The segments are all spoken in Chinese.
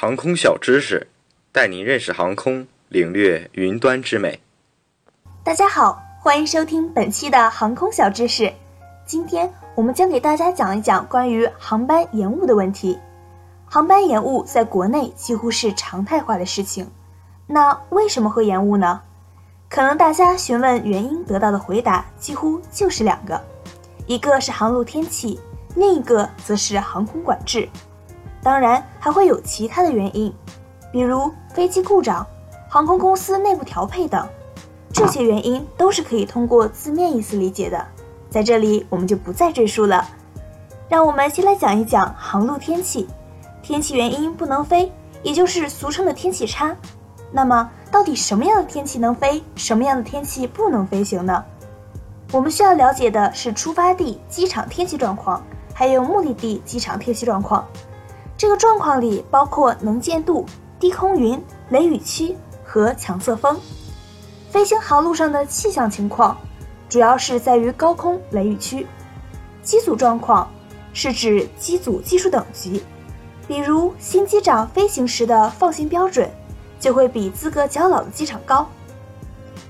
航空小知识，带您认识航空，领略云端之美。大家好，欢迎收听本期的航空小知识。今天我们将给大家讲一讲关于航班延误的问题。航班延误在国内几乎是常态化的事情。那为什么会延误呢？可能大家询问原因得到的回答几乎就是两个，一个是航路天气，另一个则是航空管制。当然还会有其他的原因，比如飞机故障、航空公司内部调配等，这些原因都是可以通过字面意思理解的，在这里我们就不再赘述了。让我们先来讲一讲航路天气，天气原因不能飞，也就是俗称的天气差。那么到底什么样的天气能飞，什么样的天气不能飞行呢？我们需要了解的是出发地机场天气状况，还有目的地机场天气状况。这个状况里包括能见度、低空云、雷雨区和强侧风。飞行航路上的气象情况，主要是在于高空雷雨区。机组状况是指机组技术等级，比如新机长飞行时的放行标准。就会比资格较老的机场高。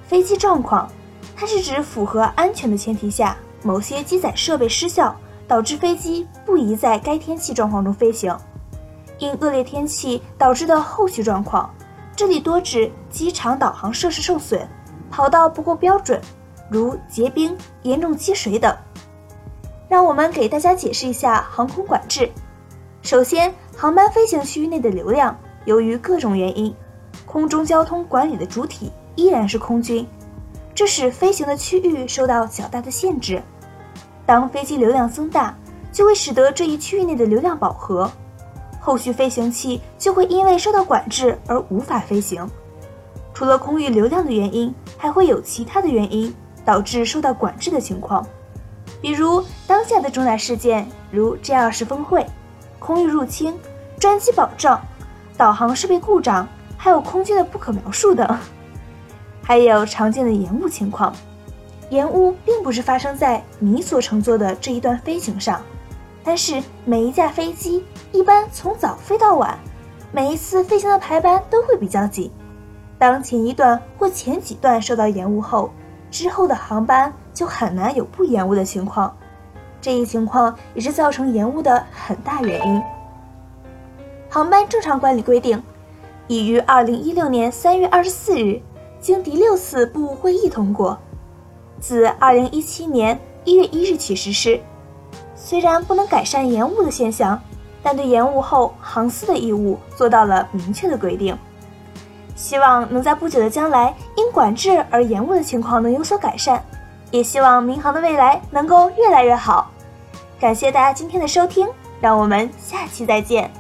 飞机状况，它是指符合安全的前提下，某些机载设备失效，导致飞机不宜在该天气状况中飞行。因恶劣天气导致的后续状况，这里多指机场导航设施受损、跑道不够标准，如结冰、严重积水等。让我们给大家解释一下航空管制。首先，航班飞行区域内的流量，由于各种原因。空中交通管理的主体依然是空军，这使飞行的区域受到较大的限制。当飞机流量增大，就会使得这一区域内的流量饱和，后续飞行器就会因为受到管制而无法飞行。除了空域流量的原因，还会有其他的原因导致受到管制的情况，比如当下的重大事件，如 G20 峰会、空域入侵、专机保障、导航设备故障。还有空军的不可描述等，还有常见的延误情况。延误并不是发生在你所乘坐的这一段飞行上，但是每一架飞机一般从早飞到晚，每一次飞行的排班都会比较紧。当前一段或前几段受到延误后，之后的航班就很难有不延误的情况。这一情况也是造成延误的很大原因。航班正常管理规定。已于二零一六年三月二十四日经第六次部务会议通过，自二零一七年一月一日起实施。虽然不能改善延误的现象，但对延误后航司的义务做到了明确的规定。希望能在不久的将来因管制而延误的情况能有所改善，也希望民航的未来能够越来越好。感谢大家今天的收听，让我们下期再见。